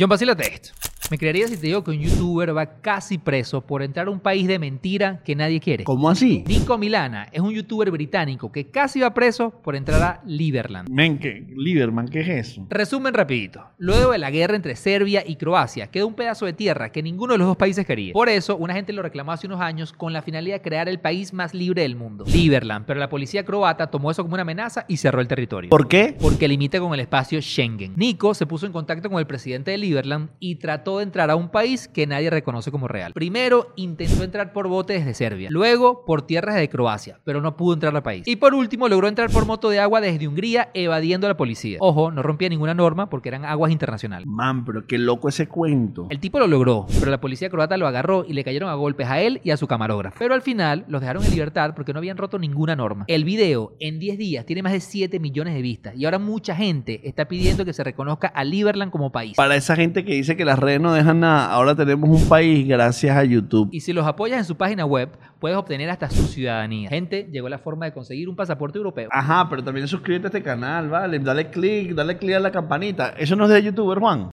John, vacílate esto. Me creería si te digo que un youtuber va casi preso por entrar a un país de mentira que nadie quiere. ¿Cómo así? Nico Milana es un youtuber británico que casi va preso por entrar a Liberland. Men, ¿qué? Lieberman, ¿qué es eso? Resumen rapidito. Luego de la guerra entre Serbia y Croacia, quedó un pedazo de tierra que ninguno de los dos países quería. Por eso, una gente lo reclamó hace unos años con la finalidad de crear el país más libre del mundo, Liberland. Pero la policía croata tomó eso como una amenaza y cerró el territorio. ¿Por qué? Porque limita con el espacio Schengen. Nico se puso en contacto con el presidente de Liberland y trató de entrar a un país que nadie reconoce como real. Primero intentó entrar por bote desde Serbia, luego por tierras de Croacia, pero no pudo entrar al país. Y por último logró entrar por moto de agua desde Hungría evadiendo a la policía. Ojo, no rompía ninguna norma porque eran aguas internacionales. Man, pero qué loco ese cuento. El tipo lo logró, pero la policía croata lo agarró y le cayeron a golpes a él y a su camarógrafo. Pero al final los dejaron en libertad porque no habían roto ninguna norma. El video en 10 días tiene más de 7 millones de vistas y ahora mucha gente está pidiendo que se reconozca a Liberland como país. Para esa gente que dice que las redes no dejan nada, ahora tenemos un país gracias a YouTube. Y si los apoyas en su página web, puedes obtener hasta su ciudadanía. Gente, llegó la forma de conseguir un pasaporte europeo. Ajá, pero también suscríbete a este canal, ¿vale? Dale click, dale click a la campanita. Eso no es de youtuber, Juan.